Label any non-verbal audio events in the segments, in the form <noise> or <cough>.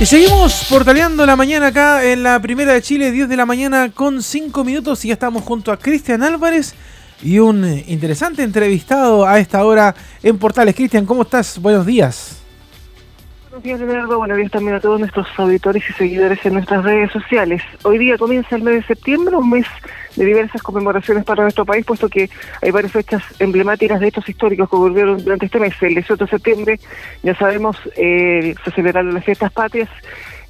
Y seguimos portaleando la mañana acá en la primera de Chile, 10 de la mañana con 5 minutos y ya estamos junto a Cristian Álvarez y un interesante entrevistado a esta hora en Portales. Cristian, ¿cómo estás? Buenos días. Buenos días, Leonardo. Buenos días también a todos nuestros auditores y seguidores en nuestras redes sociales. Hoy día comienza el mes de septiembre, un mes de diversas conmemoraciones para nuestro país, puesto que hay varias fechas emblemáticas de hechos históricos que ocurrieron durante este mes. El 18 de septiembre, ya sabemos, eh, se celebraron las fiestas patrias,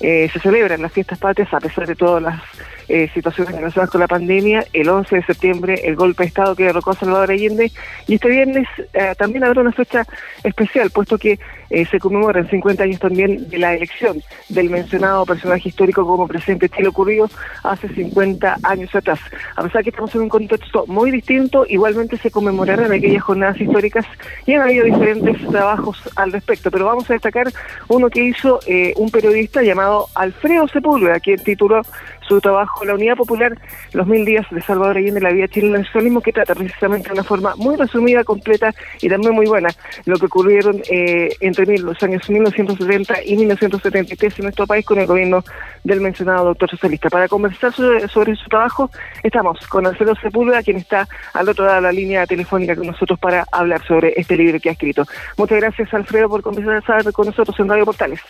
eh, se celebran las fiestas patrias a pesar de todas las eh, situaciones relacionadas con la pandemia. El 11 de septiembre, el golpe de Estado que derrocó a Salvador Allende. Y este viernes eh, también habrá una fecha especial, puesto que eh, se conmemoran 50 años también de la elección del mencionado personaje histórico como presidente Chile ocurrido hace 50 años atrás. A pesar que estamos en un contexto muy distinto, igualmente se conmemorarán aquellas jornadas históricas y han habido diferentes trabajos al respecto. Pero vamos a destacar uno que hizo eh, un periodista llamado Alfredo Sepúlveda, quien tituló su trabajo La Unidad Popular, los mil días de Salvador Allende, la vida chilena el socialismo, que trata precisamente de una forma muy resumida, completa y también muy buena lo que ocurrieron eh, entre los años 1970 y 1973 en nuestro país con el gobierno del mencionado doctor socialista. Para conversar sobre, su trabajo, estamos con Alfredo Sepúlveda, quien está al otro lado de la línea telefónica con nosotros para hablar sobre este libro que ha escrito. Muchas gracias, Alfredo, por conversar con nosotros en Radio Portales.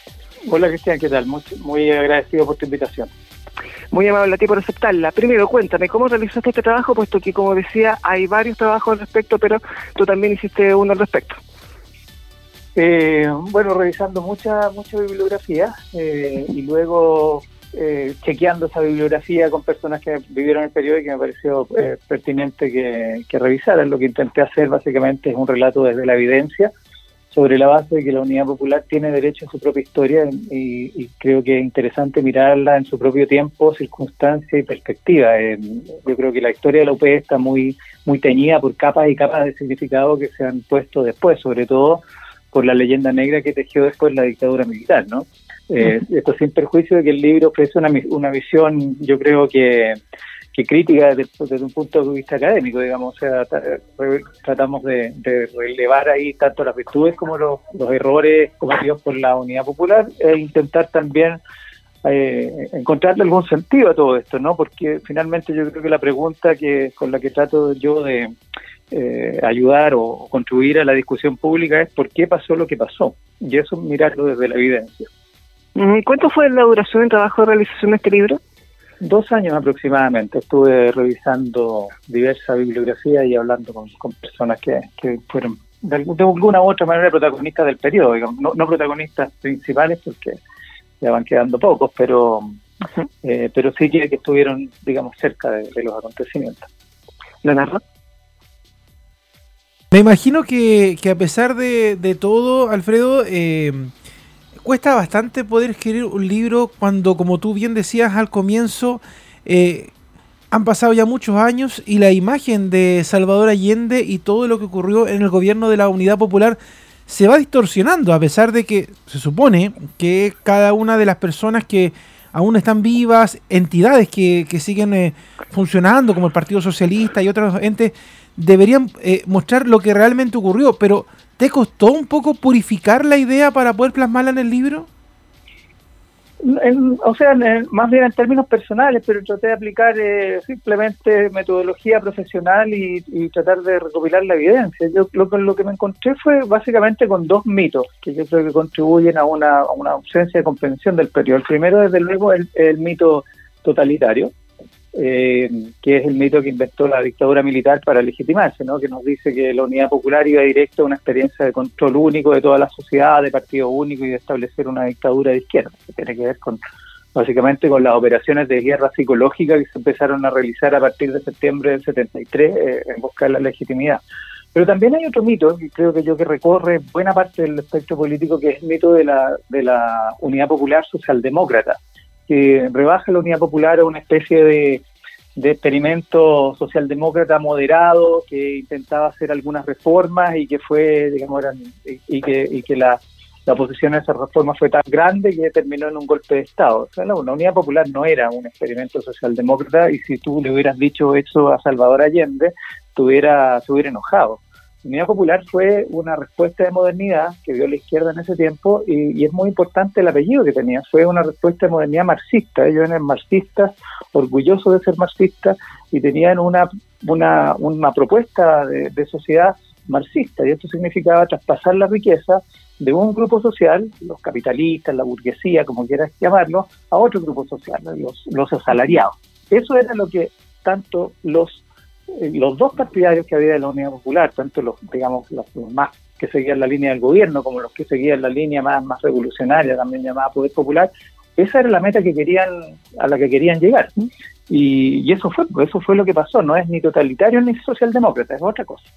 Hola, Cristian, ¿qué tal? Muy, muy agradecido por tu invitación. Muy amable a ti por aceptarla. Primero, cuéntame, ¿cómo realizaste este trabajo? Puesto que, como decía, hay varios trabajos al respecto, pero tú también hiciste uno al respecto. Eh, bueno, revisando mucha mucha bibliografía eh, y luego eh, chequeando esa bibliografía con personas que vivieron el periodo y que me pareció pertinente que, que revisaran. Lo que intenté hacer básicamente es un relato desde la evidencia sobre la base de que la Unidad Popular tiene derecho a su propia historia y, creo que es interesante mirarla en su propio tiempo, circunstancia y perspectiva. yo creo que la historia de la UP está muy, muy teñida por capas y capas de significado que se han puesto después, sobre todo por la leyenda negra que tejió después la dictadura militar, ¿no? Eh, esto sin perjuicio de que el libro ofrece una, una visión, yo creo que que crítica desde, un punto de vista académico, digamos, o sea, tratamos de, relevar ahí tanto las virtudes como los, errores cometidos por la unidad popular e intentar también eh, encontrarle algún sentido a todo esto, ¿no? Porque finalmente yo creo que la pregunta que con la que trato yo de eh, ayudar o contribuir a la discusión pública es por qué pasó lo que pasó, y eso mirarlo desde la evidencia. ¿Cuánto fue la duración del trabajo de realización de este libro? Dos años aproximadamente estuve revisando diversa bibliografía y hablando con, personas que, fueron de, alguna u otra manera protagonistas del periodo, digamos, no, protagonistas principales porque ya van quedando pocos, pero eh, pero sí que, estuvieron, digamos, cerca de, los acontecimientos. Leonardo. Me imagino que, que a pesar de, de todo, Alfredo, eh, cuesta bastante poder escribir un libro cuando, como tú bien decías al comienzo, eh, han pasado ya muchos años y la imagen de Salvador Allende y todo lo que ocurrió en el gobierno de la Unidad Popular se va distorsionando, a pesar de que se supone que cada una de las personas que aún están vivas, entidades que, siguen eh, funcionando, como el Partido Socialista y otros entes, deberían eh, mostrar lo que realmente ocurrió, pero ¿Te costó un poco purificar la idea para poder plasmarla en el libro? o sea, más bien en términos personales, pero traté de aplicar eh, simplemente metodología profesional y, tratar de recopilar la evidencia. Yo lo, lo, que me encontré fue básicamente con dos mitos que yo creo que contribuyen a una, ausencia de comprensión del periodo. El primero, desde luego, el, el mito totalitario, eh, que es el mito que inventó la dictadura militar para legitimarse, ¿no? que nos dice que la unidad popular iba directo a una experiencia de control único de toda la sociedad, de partido único y de establecer una dictadura de izquierda, que tiene que ver con básicamente con las operaciones de guerra psicológica que se empezaron a realizar a partir de septiembre del 73 eh, en buscar la legitimidad. Pero también hay otro mito, que creo que yo que recorre buena parte del espectro político, que es el mito de la, de la unidad popular socialdemócrata que rebaja la Unidad Popular a una especie de, experimento socialdemócrata moderado que intentaba hacer algunas reformas y que fue, digamos, eran, y, que, y que la, la oposición a esa reforma fue tan grande que terminó en un golpe de Estado. O sea, la Unidad Popular no era un experimento socialdemócrata y si tú le hubieras dicho eso a Salvador Allende, tuviera, se hubiera enojado. Unidad Popular fue una respuesta de modernidad que dio la izquierda en ese tiempo y, es muy importante el apellido que tenía. Fue una respuesta de modernidad marxista. Ellos eran marxistas, orgullosos de ser marxistas y tenían una, una, una propuesta de, sociedad marxista y esto significaba traspasar la riqueza de un grupo social, los capitalistas, la burguesía, como quieras llamarlo, a otro grupo social, los, los asalariados. Eso era lo que tanto los los dos partidarios que había de la Unidad Popular, tanto los, digamos, los, más que seguían la línea del gobierno como los que seguían la línea más, más revolucionaria, también llamada Poder Popular, esa era la meta que querían, a la que querían llegar. Y, y eso fue, eso fue lo que pasó, no es ni totalitario ni socialdemócrata, es otra cosa.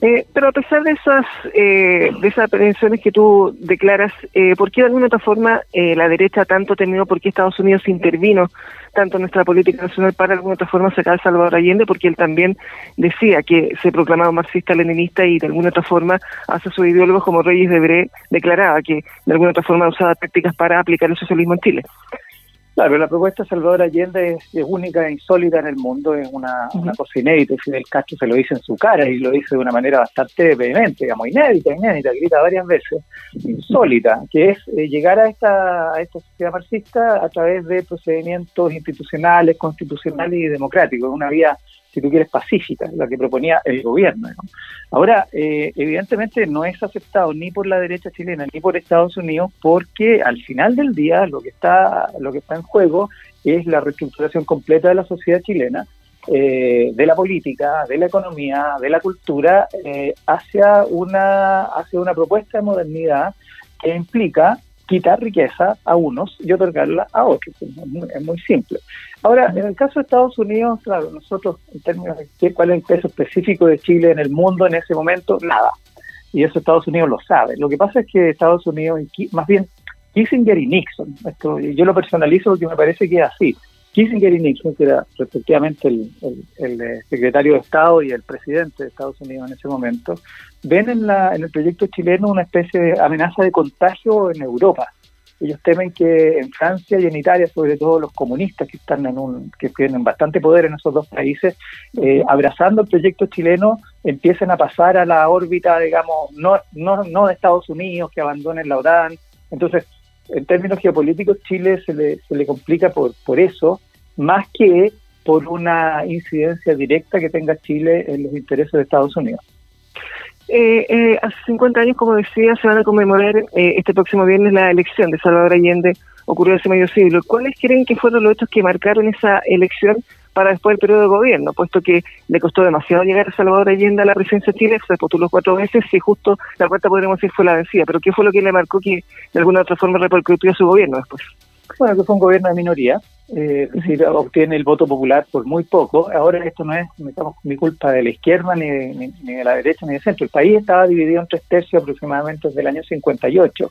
Eh, pero a pesar de esas eh, de esas prevenciones que tú declaras, eh, ¿por qué de alguna otra forma eh, la derecha tanto temido, por qué Estados Unidos intervino tanto en nuestra política nacional para de alguna otra forma sacar a Salvador Allende? Porque él también decía que se proclamaba marxista-leninista y de alguna otra forma hace sus ideólogos como Reyes de Bré declaraba que de alguna otra forma usaba tácticas para aplicar el socialismo en Chile. Claro, la propuesta de Salvador Allende es, única e insólita en el mundo, es una, cosa inédita. Fidel Castro se lo dice en su cara y lo dice de una manera bastante vehemente, digamos, inédita, inédita, grita varias veces, insólita, que es eh, llegar a esta, a esta sociedad marxista a través de procedimientos institucionales, constitucionales y democráticos, una vía si tú quieres, pacífica, la que proponía el gobierno. Ahora, eh, evidentemente no es aceptado ni por la derecha chilena ni por Estados Unidos porque al final del día lo que está, lo que está en juego es la reestructuración completa de la sociedad chilena, eh, de la política, de la economía, de la cultura, eh, hacia, una, hacia una propuesta de modernidad que implica quitar riqueza a unos y otorgarla a otros. Es muy, simple. Ahora, en el caso de Estados Unidos, claro, nosotros, en términos de cuál es el peso específico de Chile en el mundo en ese momento, nada. Y eso Estados Unidos lo sabe. Lo que pasa es que Estados Unidos, más bien Kissinger y Nixon, esto, yo lo personalizo porque me parece que es así. Kissinger y Nixon, que era respectivamente el, eh, secretario de Estado y el presidente de Estados Unidos en ese momento, ven en, la, en el proyecto chileno una especie de amenaza de contagio en Europa. Ellos temen que en Francia y en Italia, sobre todo los comunistas que están en un, que tienen bastante poder en esos dos países, eh, abrazando el proyecto chileno, empiecen a pasar a la órbita, digamos, no, no, no de Estados Unidos, que abandonen la OTAN. Entonces, en términos geopolíticos, Chile se le, se le complica por, por eso, más que por una incidencia directa que tenga Chile en los intereses de Estados Unidos. Eh, eh, hace 50 años, como decía, se van a conmemorar eh, este próximo viernes la elección de Salvador Allende, ocurrió hace medio siglo. ¿Cuáles creen que fueron los hechos que marcaron esa elección para después del periodo de gobierno? Puesto que le costó demasiado llegar a Salvador Allende a la presidencia de Chile, se postuló cuatro veces y justo la cuarta podríamos decir fue la vencida. Pero ¿qué fue lo que le marcó que de alguna otra forma repercutió su gobierno después? Bueno, que fue un gobierno de minoría, eh, es decir, obtiene el voto popular por muy poco. Ahora esto no es digamos, mi culpa de la izquierda, ni de, la derecha, ni del centro. El país estaba dividido en tres tercios aproximadamente desde el año 58.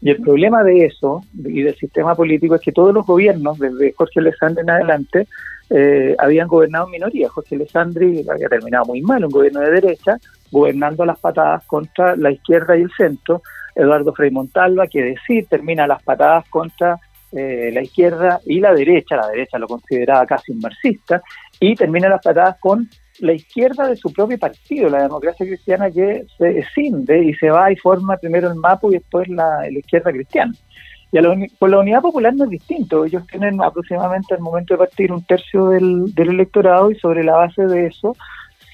Y el problema de eso y del sistema político es que todos los gobiernos, desde Jorge Alessandri en adelante, eh, habían gobernado en minoría. Jorge Alessandri había terminado muy mal, un gobierno de derecha, gobernando las patadas contra la izquierda y el centro. Eduardo Frei Montalva, que decir, termina las patadas contra eh, la izquierda y la derecha, la derecha lo consideraba casi un marxista, y termina las patadas con la izquierda de su propio partido, la democracia cristiana que se escinde y se va y forma primero el MAPU y después la, izquierda cristiana. Y a la, con la Unidad Popular no es distinto, ellos tienen aproximadamente al momento de partir un tercio del, electorado y sobre la base de eso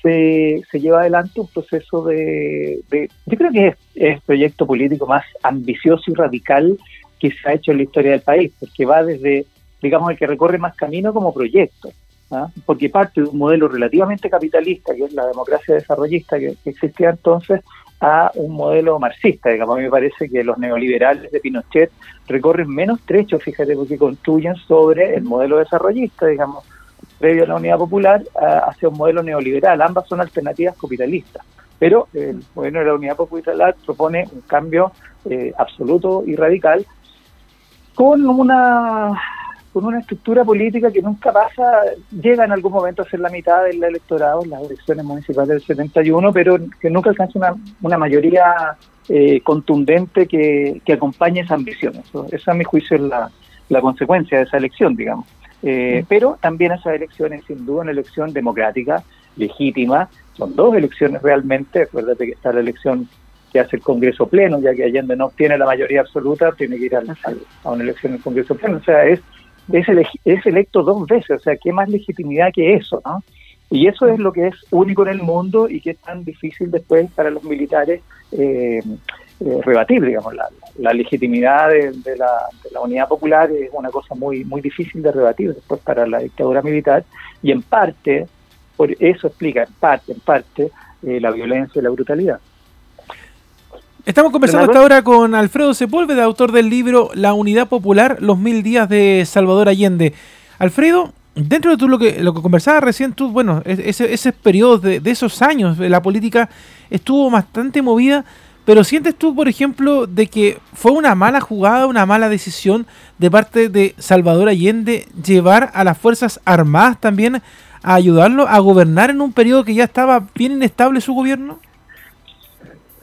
se, se lleva adelante un proceso de, yo creo que es, es el proyecto político más ambicioso y radical que se ha hecho en la historia del país, porque va desde, digamos, el que recorre más camino como proyecto, ¿ah? porque parte de un modelo relativamente capitalista, que es la democracia desarrollista que, existía entonces, a un modelo marxista. Digamos, a mí me parece que los neoliberales de Pinochet recorren menos trechos, fíjate, porque construyen sobre el modelo desarrollista, digamos, previo a la unidad popular, hacia un modelo neoliberal. Ambas son alternativas capitalistas. Pero el gobierno de la unidad popular propone un cambio eh, absoluto y radical con una con una estructura política que nunca pasa, llega en algún momento a ser la mitad del electorado en las elecciones municipales del 71, pero que nunca alcanza una, una mayoría eh, contundente que, que acompañe esa ambición. Eso, esa, a mi juicio, es la, la consecuencia de esa elección, digamos. Eh, pero también esa elección es sin duda una elección democrática, legítima. Son dos elecciones realmente. Acuérdate que está la elección que hace el Congreso Pleno, ya que Allende no obtiene la mayoría absoluta, tiene que ir a una elección en el Congreso Pleno. O sea, es, es, electo dos veces. O sea, ¿qué más legitimidad que eso? ¿no? Y eso es lo que es único en el mundo y que es tan difícil después para los militares eh, eh, rebatir, digamos, la, legitimidad de, la, unidad popular es una cosa muy, muy difícil de rebatir después para la dictadura militar y en parte, por eso explica en parte, en parte, eh, la violencia y la brutalidad. Estamos conversando hasta ahora con Alfredo Sepúlveda, autor del libro La Unidad Popular, los mil días de Salvador Allende. Alfredo, dentro de tú lo que, lo que conversabas recién, tú, bueno, ese, ese periodo de, de esos años, la política estuvo bastante movida, pero sientes tú, por ejemplo, de que fue una mala jugada, una mala decisión de parte de Salvador Allende llevar a las Fuerzas Armadas también a ayudarlo a gobernar en un periodo que ya estaba bien inestable su gobierno?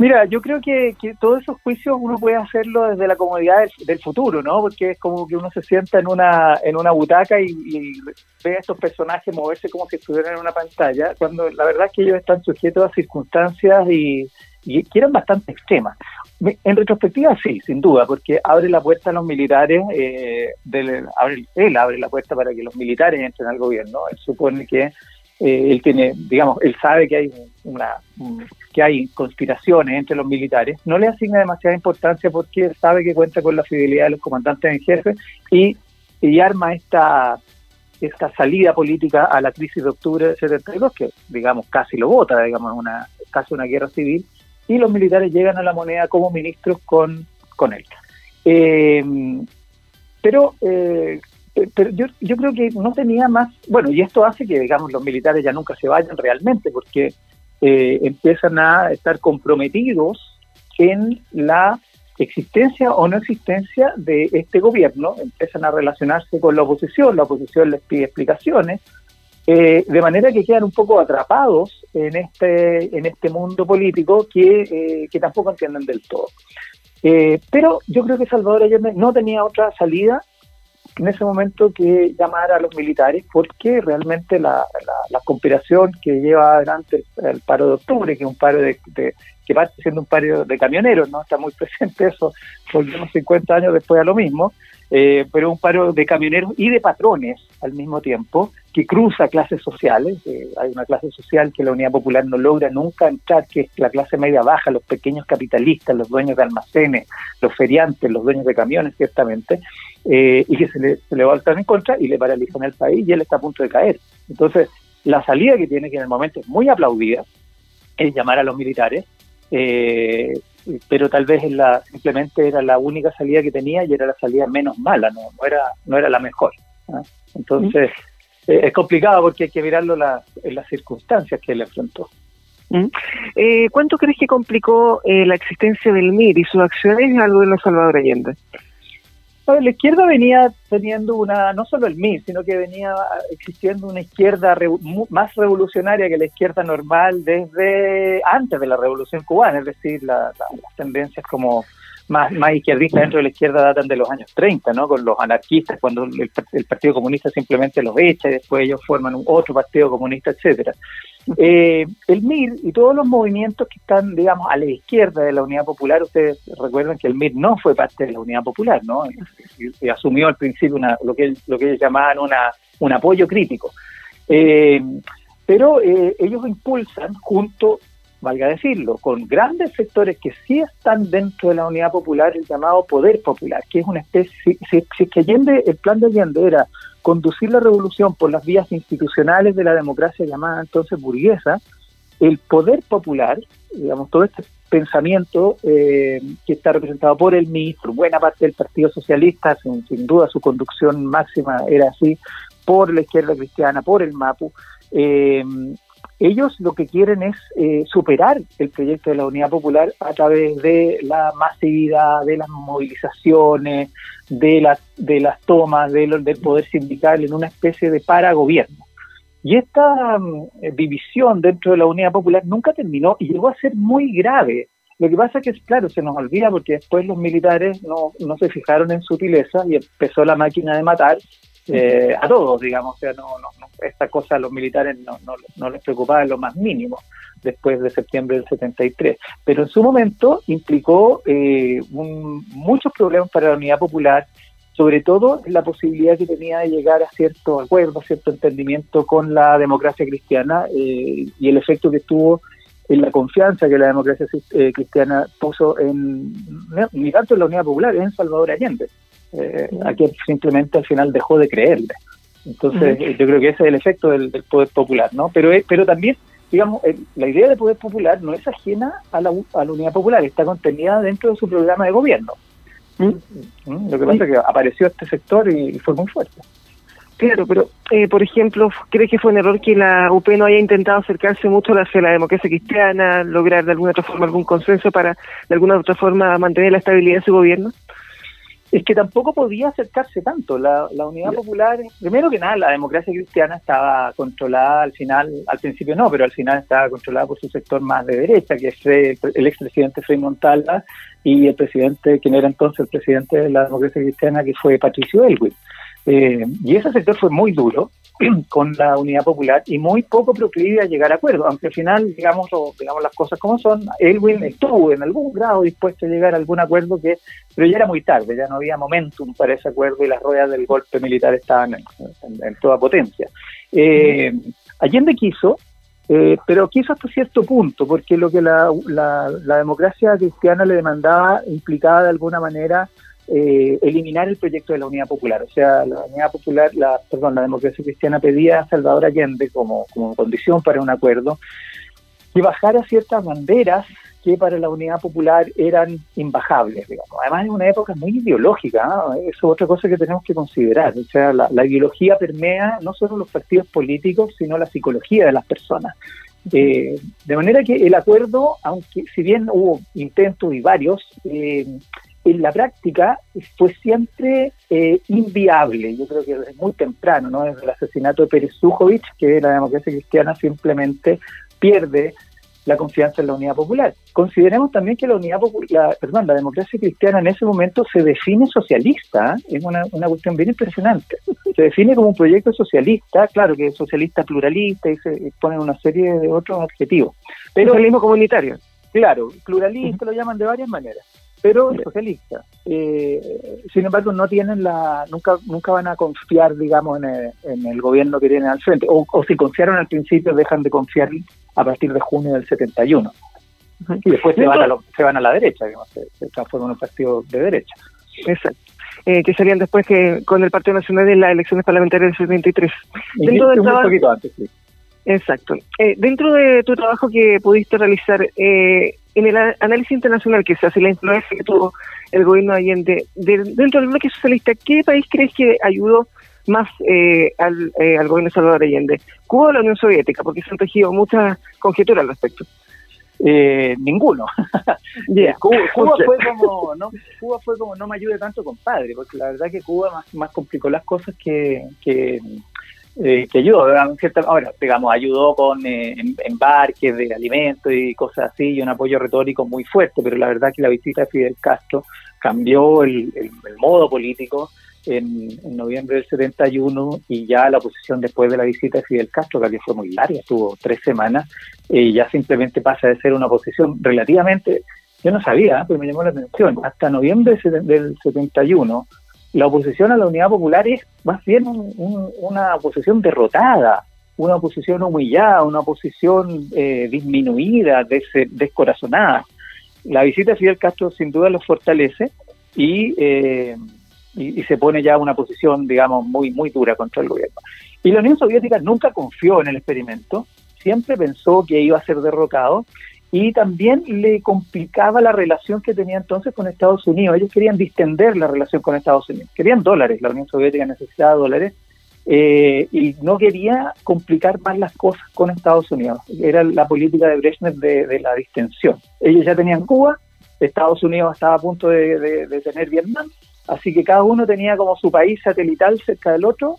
Mira, yo creo que, todos esos juicios uno puede hacerlo desde la comodidad del, futuro, ¿no? Porque es como que uno se sienta en una en una butaca y, ve a estos personajes moverse como si estuvieran en una pantalla, cuando la verdad es que ellos están sujetos a circunstancias y, y que eran bastante extremas. En retrospectiva, sí, sin duda, porque abre la puerta a los militares, eh, abre, él abre la puerta para que los militares entren al gobierno. Él supone que eh, él tiene, digamos, él sabe que hay una que hay conspiraciones entre los militares, no le asigna demasiada importancia porque sabe que cuenta con la fidelidad de los comandantes en jefe y, y arma esta esta salida política a la crisis de octubre del 72, que digamos casi lo vota, digamos, una casi una guerra civil, y los militares llegan a la moneda como ministros con, con él. Eh, pero eh, pero yo, yo creo que no tenía más, bueno, y esto hace que, digamos, los militares ya nunca se vayan realmente, porque eh, empiezan a estar comprometidos en la existencia o no existencia de este gobierno, empiezan a relacionarse con la oposición, la oposición les pide explicaciones, eh, de manera que quedan un poco atrapados en este, en este mundo político que, eh, que tampoco entienden del todo. Eh, pero yo creo que Salvador Allende no tenía otra salida en ese momento que llamar a los militares porque realmente la, la, conspiración que lleva adelante el, paro de octubre, que es un paro de, que parte siendo un paro de camioneros, no está muy <laughs> presente eso, volvemos 50 años después a lo mismo, eh, pero un paro de camioneros y de patrones al mismo tiempo, que cruza clases sociales. Eh, hay una clase social que la Unidad Popular no logra nunca entrar, que es la clase media baja, los pequeños capitalistas, los dueños de almacenes, los feriantes, los dueños de camiones, ciertamente, eh, y que se le, se le voltan en contra y le paralizan el país y él está a punto de caer. Entonces, la salida que tiene, que en el momento es muy aplaudida, es llamar a los militares, eh, pero tal vez la, simplemente era la única salida que tenía y era la salida menos mala, no, no, era, no era la mejor. Entonces, eh, es complicado porque hay que mirarlo en las circunstancias que él enfrentó. Eh, ¿Cuánto crees que complicó eh, la existencia del MIR y sus acciones algo de los Salvador Allende? La izquierda venía teniendo una, no solo el MIR, sino que venía existiendo una izquierda más revolucionaria que la izquierda normal desde antes de la revolución cubana, es decir, las tendencias como más, más izquierdistas dentro de la izquierda datan de los años 30, ¿no? Con los anarquistas, cuando el, Partido Comunista simplemente los echa y después ellos forman un otro Partido Comunista, etcétera. Eh, el MIR y todos los movimientos que están, digamos, a la izquierda de la Unidad Popular, ustedes recuerdan que el MIR no fue parte de la Unidad Popular, ¿no? Y, asumió al principio una, lo que lo que ellos llamaban una, un apoyo crítico. Eh, pero eh, ellos impulsan junto valga decirlo, con grandes sectores que sí están dentro de la unidad popular, el llamado poder popular, que es una especie, si, si, que Allende, el plan de Allende era conducir la revolución por las vías institucionales de la democracia llamada entonces burguesa, el poder popular, digamos, todo este pensamiento eh, que está representado por el ministro, buena parte del Partido Socialista, sin, sin, duda su conducción máxima era así, por la izquierda cristiana, por el MAPU, eh, ellos lo que quieren es eh, superar el proyecto de la Unidad Popular a través de la masividad, de las movilizaciones, de, las tomas del poder sindical en una especie de paragobierno. Y esta mm, división dentro de la Unidad Popular nunca terminó y llegó a ser muy grave. Lo que pasa es que, claro, se nos olvida porque después los militares no, no se fijaron en sutileza y empezó la máquina de matar eh, a todos, digamos. O sea, no, no, esta cosa a los militares no, no, no les preocupaba en lo más mínimo después de septiembre del 73. Pero en su momento implicó eh, muchos problemas para la unidad popular, sobre todo la posibilidad que tenía de llegar a cierto acuerdo, a cierto entendimiento con la democracia cristiana eh, y el efecto que tuvo en la confianza que la democracia eh, cristiana puso en, ni tanto en la unidad popular, en Salvador Allende, eh, a quien simplemente al final dejó de creerle. Entonces, yo creo que ese es el efecto del, poder popular, ¿no? Pero, pero también digamos, la idea de poder popular no es ajena a la, a la unidad popular, está contenida dentro de su programa de gobierno. ¿Mm? ¿Mm? Lo que pasa es que apareció este sector y, fue muy fuerte. Claro, pero eh, por ejemplo, ¿crees que fue un error que la UP no haya intentado acercarse mucho hacia la democracia cristiana, lograr de alguna otra forma algún consenso para de alguna otra forma mantener la estabilidad de su gobierno? Es que tampoco podía acercarse tanto. La, Unidad Popular, primero que nada, la democracia cristiana estaba controlada al final, al principio no, pero al final estaba controlada por su sector más de derecha, que es el expresidente Frei Montalva y el presidente, quien era entonces el presidente de la democracia cristiana, que fue Patricio Elwin. Eh, y ese sector fue muy duro, <clears throat> con la unidad popular y muy poco proclive a llegar a acuerdos, aunque al final, digamos, digamos las cosas como son, Elwin estuvo en algún grado dispuesto a llegar a algún acuerdo, que pero ya era muy tarde, ya no había momentum para ese acuerdo y las ruedas del golpe militar estaban en, toda potencia. Eh, Allende quiso, eh, pero quiso hasta cierto punto, porque lo que la, la democracia cristiana le demandaba implicaba de alguna manera eh, eliminar el proyecto de la Unidad Popular. O sea, la Unidad Popular, la, perdón, la democracia cristiana pedía a Salvador Allende como, como condición para un acuerdo que bajara ciertas banderas que para la Unidad Popular eran imbajables, digamos. Además, en una época muy ideológica, eso es otra cosa que tenemos que considerar. O sea, la, ideología permea no solo los partidos políticos, sino la psicología de las personas. Eh, de manera que el acuerdo, aunque si bien hubo intentos y varios, eh, en la práctica fue siempre eh, inviable. Yo creo que desde muy temprano, ¿no? desde el asesinato de Pérez Sujovic, que la democracia cristiana simplemente pierde la confianza en la unidad popular. Consideremos también que la unidad popular, perdón, la democracia cristiana en ese momento se define socialista, ¿eh? es una, una cuestión bien impresionante. Se define como un proyecto socialista, claro que es socialista pluralista y se ponen una serie de otros adjetivos. Pero, Socialismo comunitario. Claro, pluralista lo llaman de varias maneras pero socialista. Eh, sin embargo, no tienen la, nunca, nunca van a confiar, digamos, en el, gobierno que tienen al frente. O, si confiaron al principio, dejan de confiar a partir de junio del 71. Y después se van, a se van a la derecha, digamos, se, transforman en un partido de derecha. Exacto. Eh, que serían después que con el Partido Nacional en las elecciones parlamentarias del 73. Dentro del un poquito antes, sí. Exacto. Eh, dentro de tu trabajo que pudiste realizar, eh, en el análisis internacional que se hace, la influencia que tuvo el gobierno de Allende, dentro del bloque socialista, ¿qué país crees que ayudó más eh, al, eh, al gobierno de Salvador Allende? ¿Cuba o la Unión Soviética? Porque se han tejido muchas conjeturas al respecto. Eh, ninguno. <laughs> Cuba, fue como no, Cuba fue como no me ayude tanto compadre, porque la verdad que Cuba más, más complicó las cosas que, que eh, que ayudó, ahora, digamos, ayudó con eh, embarques de alimentos y cosas así, y un apoyo retórico muy fuerte, pero la verdad que la visita de Fidel Castro cambió el, modo político en, noviembre del 71 y ya la oposición después de la visita de Fidel Castro, que fue muy larga, estuvo tres semanas, eh, ya simplemente pasa de ser una oposición relativamente, yo no sabía, pero me llamó la atención, hasta noviembre del 71 la oposición a la unidad popular es más bien una oposición derrotada, una oposición humillada, una oposición eh, disminuida, descorazonada. La visita de Fidel Castro sin duda los fortalece eh, y, y, se pone ya una posición, digamos, muy, muy dura contra el gobierno. Y la Unión Soviética nunca confió en el experimento, siempre pensó que iba a ser derrocado y también le complicaba la relación que tenía entonces con Estados Unidos. Ellos querían distender la relación con Estados Unidos, querían dólares, la Unión Soviética necesitaba dólares eh, y no quería complicar más las cosas con Estados Unidos. Era la política de Brezhnev de, la distensión. Ellos ya tenían Cuba, Estados Unidos estaba a punto de, de tener Vietnam, así que cada uno tenía como su país satelital cerca del otro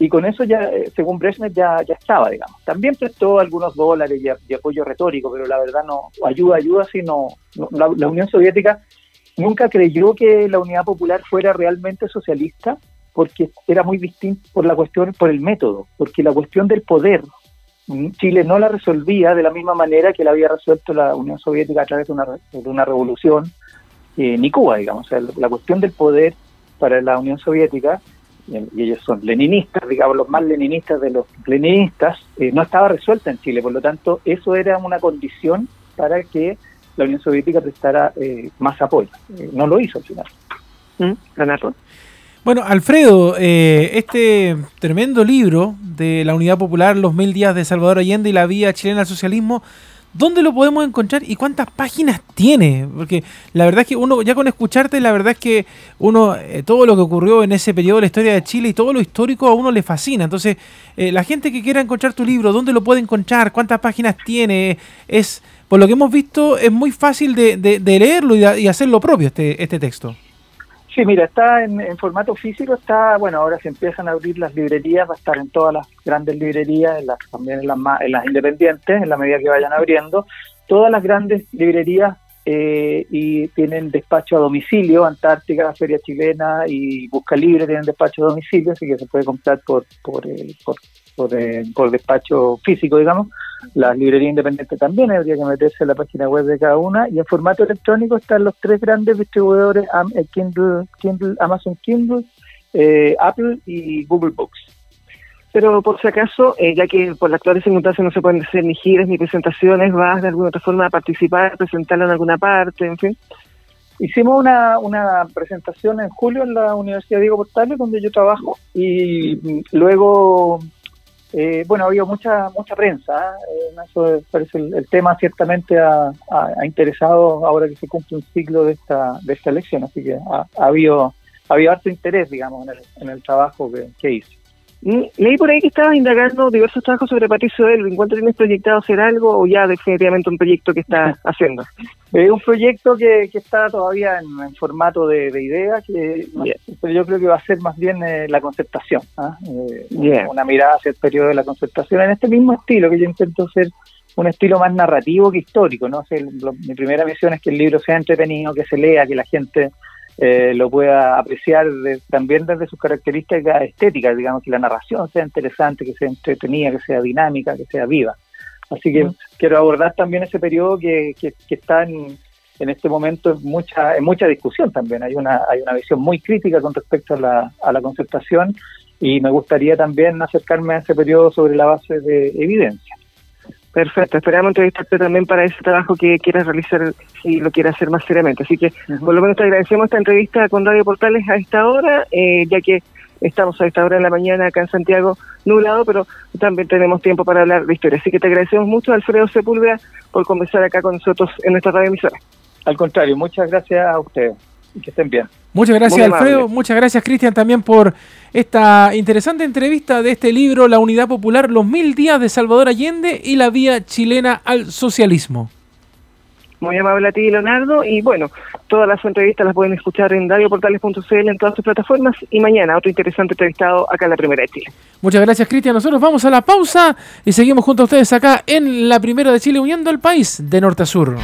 y con eso ya, eh, según Brezhnev, ya, ya estaba, digamos. También prestó algunos dólares y, apoyo retórico, pero la verdad no, ayuda, ayuda, sino la, Unión Soviética nunca creyó que la Unidad Popular fuera realmente socialista porque era muy distinto por la cuestión, por el método, porque la cuestión del poder, Chile no la resolvía de la misma manera que la había resuelto la Unión Soviética a través de una, de una revolución, eh, ni Cuba, digamos. La cuestión del poder para la Unión Soviética, y ellos son leninistas, digamos, los más leninistas de los leninistas, eh, no estaba resuelta en Chile. Por lo tanto, eso era una condición para que la Unión Soviética prestara eh, más apoyo. no lo hizo al final. ¿Mm? Bueno, Alfredo, eh, este tremendo libro de la Unidad Popular, Los Mil Días de Salvador Allende y la Vía Chilena al Socialismo, ¿dónde lo podemos encontrar y cuántas páginas tiene? Porque la verdad es que uno, ya con escucharte, la verdad es que uno, eh, todo lo que ocurrió en ese periodo de la historia de Chile y todo lo histórico a uno le fascina. Entonces, eh, la gente que quiera encontrar tu libro, ¿dónde lo puede encontrar? ¿Cuántas páginas tiene? Es, por lo que hemos visto, es muy fácil de, leerlo y, y hacer lo propio este, este texto. Sí, mira, está en, formato físico, está, bueno, ahora se empiezan a abrir las librerías, va a estar en todas las grandes librerías, en las, también en las, en las independientes, en la medida que vayan abriendo. Todas las grandes librerías eh, y tienen despacho a domicilio, Antártica, Feria Chilena y Busca Libre tienen despacho a domicilio, así que se puede comprar por, por, eh, por, por, eh, por despacho físico, digamos. Las librerías independientes también habría que meterse en la página web de cada una y en formato electrónico están los tres grandes distribuidores eh, Kindle, Kindle Amazon Kindle, eh, Apple y Google Books. Pero por si acaso, eh, ya que por las actuales circunstancias no se pueden hacer ni giras ni presentaciones, ¿vas de alguna otra forma a participar, presentarlo en alguna parte, en fin? Hicimos una, una presentación en julio en la Universidad Diego Portales, donde yo trabajo, y luego eh, bueno, ha habido mucha mucha prensa, ¿eh? eso parece el, tema ciertamente ha, interesado ahora que se cumple un ciclo de esta de esta elección, así que ha, habido ha habido harto interés, digamos, en el, trabajo que, que hice. Leí por ahí que estabas indagando diversos trabajos sobre Patricio Elvin. ¿Cuánto tienes proyectado hacer algo o ya definitivamente un proyecto que estás <laughs> haciendo? Es un proyecto que, que está todavía en, formato de, de idea, que, pero yo creo que va a ser más bien eh, la concertación. ¿ah? Eh, una mirada hacia el periodo de la concertación en este mismo estilo, que yo intento hacer un estilo más narrativo que histórico. no Mi primera misión es que el libro sea entretenido, que se lea, que la gente eh, lo pueda apreciar también desde sus características estéticas, digamos, que la narración sea interesante, que sea entretenida, que sea dinámica, que sea viva. Así que quiero abordar también ese periodo que, que, está en, en, este momento en mucha, en mucha discusión también. Hay una, hay una visión muy crítica con respecto a la, a la concertación y me gustaría también acercarme a ese periodo sobre la base de evidencia. Perfecto, esperamos entrevistarte también para ese trabajo que quieras realizar y lo quieras hacer más seriamente. Así que por lo menos te agradecemos esta entrevista con Radio Portales a esta hora, eh, ya que estamos a esta hora de la mañana acá en Santiago nublado, pero también tenemos tiempo para hablar de historia. Así que te agradecemos mucho, Alfredo Sepúlveda, por conversar acá con nosotros en nuestra radio emisora. Al contrario, muchas gracias a ustedes y que estén bien. Muchas gracias, Alfredo. Muchas gracias, Cristian, también por esta interesante entrevista de este libro, La Unidad Popular, los mil días de Salvador Allende y la vía chilena al socialismo. Muy amable a ti, Leonardo. Y bueno, todas las entrevistas las pueden escuchar en radioportales.cl en todas sus plataformas. Y mañana otro interesante entrevistado acá en la Primera de Chile. Muchas gracias, Cristian. Nosotros vamos a la pausa y seguimos junto a ustedes acá en la Primera de Chile, uniendo al país de norte a sur.